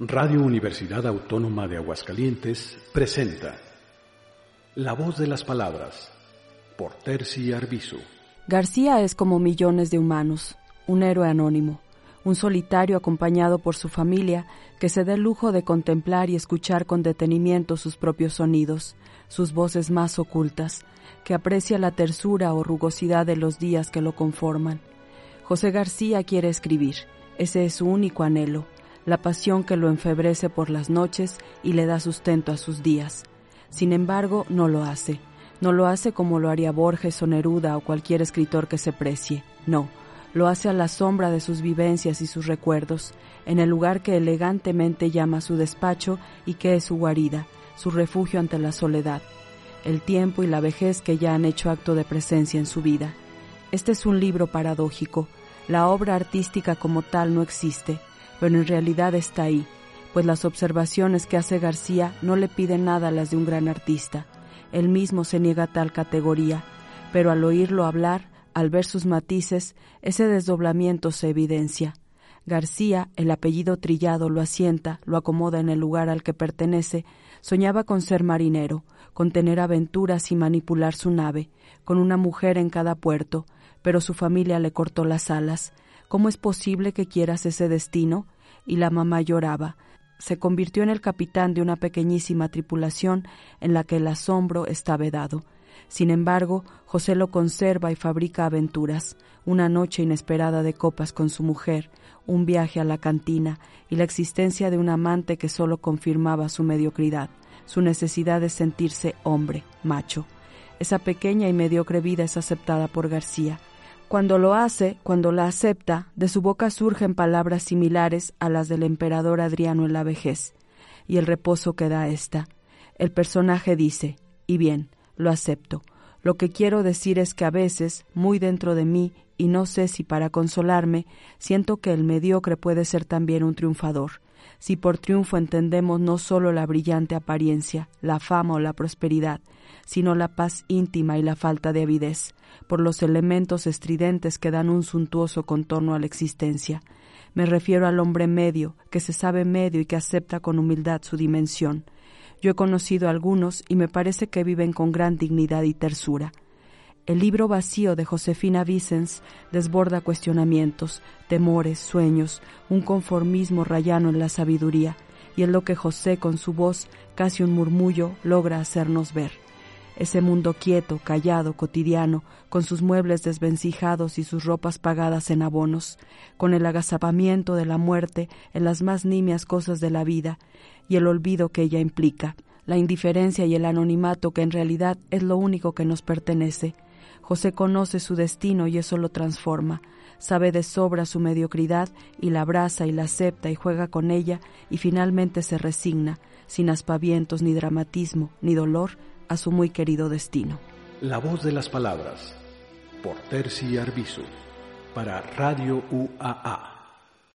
Radio Universidad Autónoma de Aguascalientes presenta La voz de las palabras por Terci Arbizu. García es como millones de humanos, un héroe anónimo, un solitario acompañado por su familia que se da el lujo de contemplar y escuchar con detenimiento sus propios sonidos, sus voces más ocultas, que aprecia la tersura o rugosidad de los días que lo conforman. José García quiere escribir, ese es su único anhelo, la pasión que lo enfebrece por las noches y le da sustento a sus días. Sin embargo, no lo hace. No lo hace como lo haría Borges o Neruda o cualquier escritor que se precie. No, lo hace a la sombra de sus vivencias y sus recuerdos, en el lugar que elegantemente llama su despacho y que es su guarida, su refugio ante la soledad, el tiempo y la vejez que ya han hecho acto de presencia en su vida. Este es un libro paradójico. La obra artística como tal no existe, pero en realidad está ahí, pues las observaciones que hace García no le piden nada a las de un gran artista. Él mismo se niega a tal categoría, pero al oírlo hablar, al ver sus matices, ese desdoblamiento se evidencia. García, el apellido trillado, lo asienta, lo acomoda en el lugar al que pertenece, soñaba con ser marinero, con tener aventuras y manipular su nave, con una mujer en cada puerto, pero su familia le cortó las alas. ¿Cómo es posible que quieras ese destino? Y la mamá lloraba. Se convirtió en el capitán de una pequeñísima tripulación en la que el asombro está vedado. Sin embargo, José lo conserva y fabrica aventuras, una noche inesperada de copas con su mujer, un viaje a la cantina y la existencia de un amante que solo confirmaba su mediocridad, su necesidad de sentirse hombre, macho. Esa pequeña y mediocre vida es aceptada por García, cuando lo hace, cuando la acepta, de su boca surgen palabras similares a las del emperador Adriano en la vejez, y el reposo que da ésta. El personaje dice, y bien, lo acepto. Lo que quiero decir es que a veces, muy dentro de mí, y no sé si para consolarme, siento que el mediocre puede ser también un triunfador, si por triunfo entendemos no solo la brillante apariencia, la fama o la prosperidad, sino la paz íntima y la falta de avidez, por los elementos estridentes que dan un suntuoso contorno a la existencia. Me refiero al hombre medio, que se sabe medio y que acepta con humildad su dimensión. Yo he conocido a algunos y me parece que viven con gran dignidad y tersura. El libro vacío de Josefina Vicens desborda cuestionamientos, temores, sueños, un conformismo rayano en la sabiduría, y es lo que José con su voz, casi un murmullo, logra hacernos ver ese mundo quieto, callado, cotidiano, con sus muebles desvencijados y sus ropas pagadas en abonos, con el agazapamiento de la muerte en las más nimias cosas de la vida y el olvido que ella implica, la indiferencia y el anonimato que en realidad es lo único que nos pertenece. José conoce su destino y eso lo transforma, sabe de sobra su mediocridad y la abraza y la acepta y juega con ella y finalmente se resigna, sin aspavientos ni dramatismo ni dolor, a su muy querido destino. La voz de las palabras, por Terci Arbizu, para Radio UAA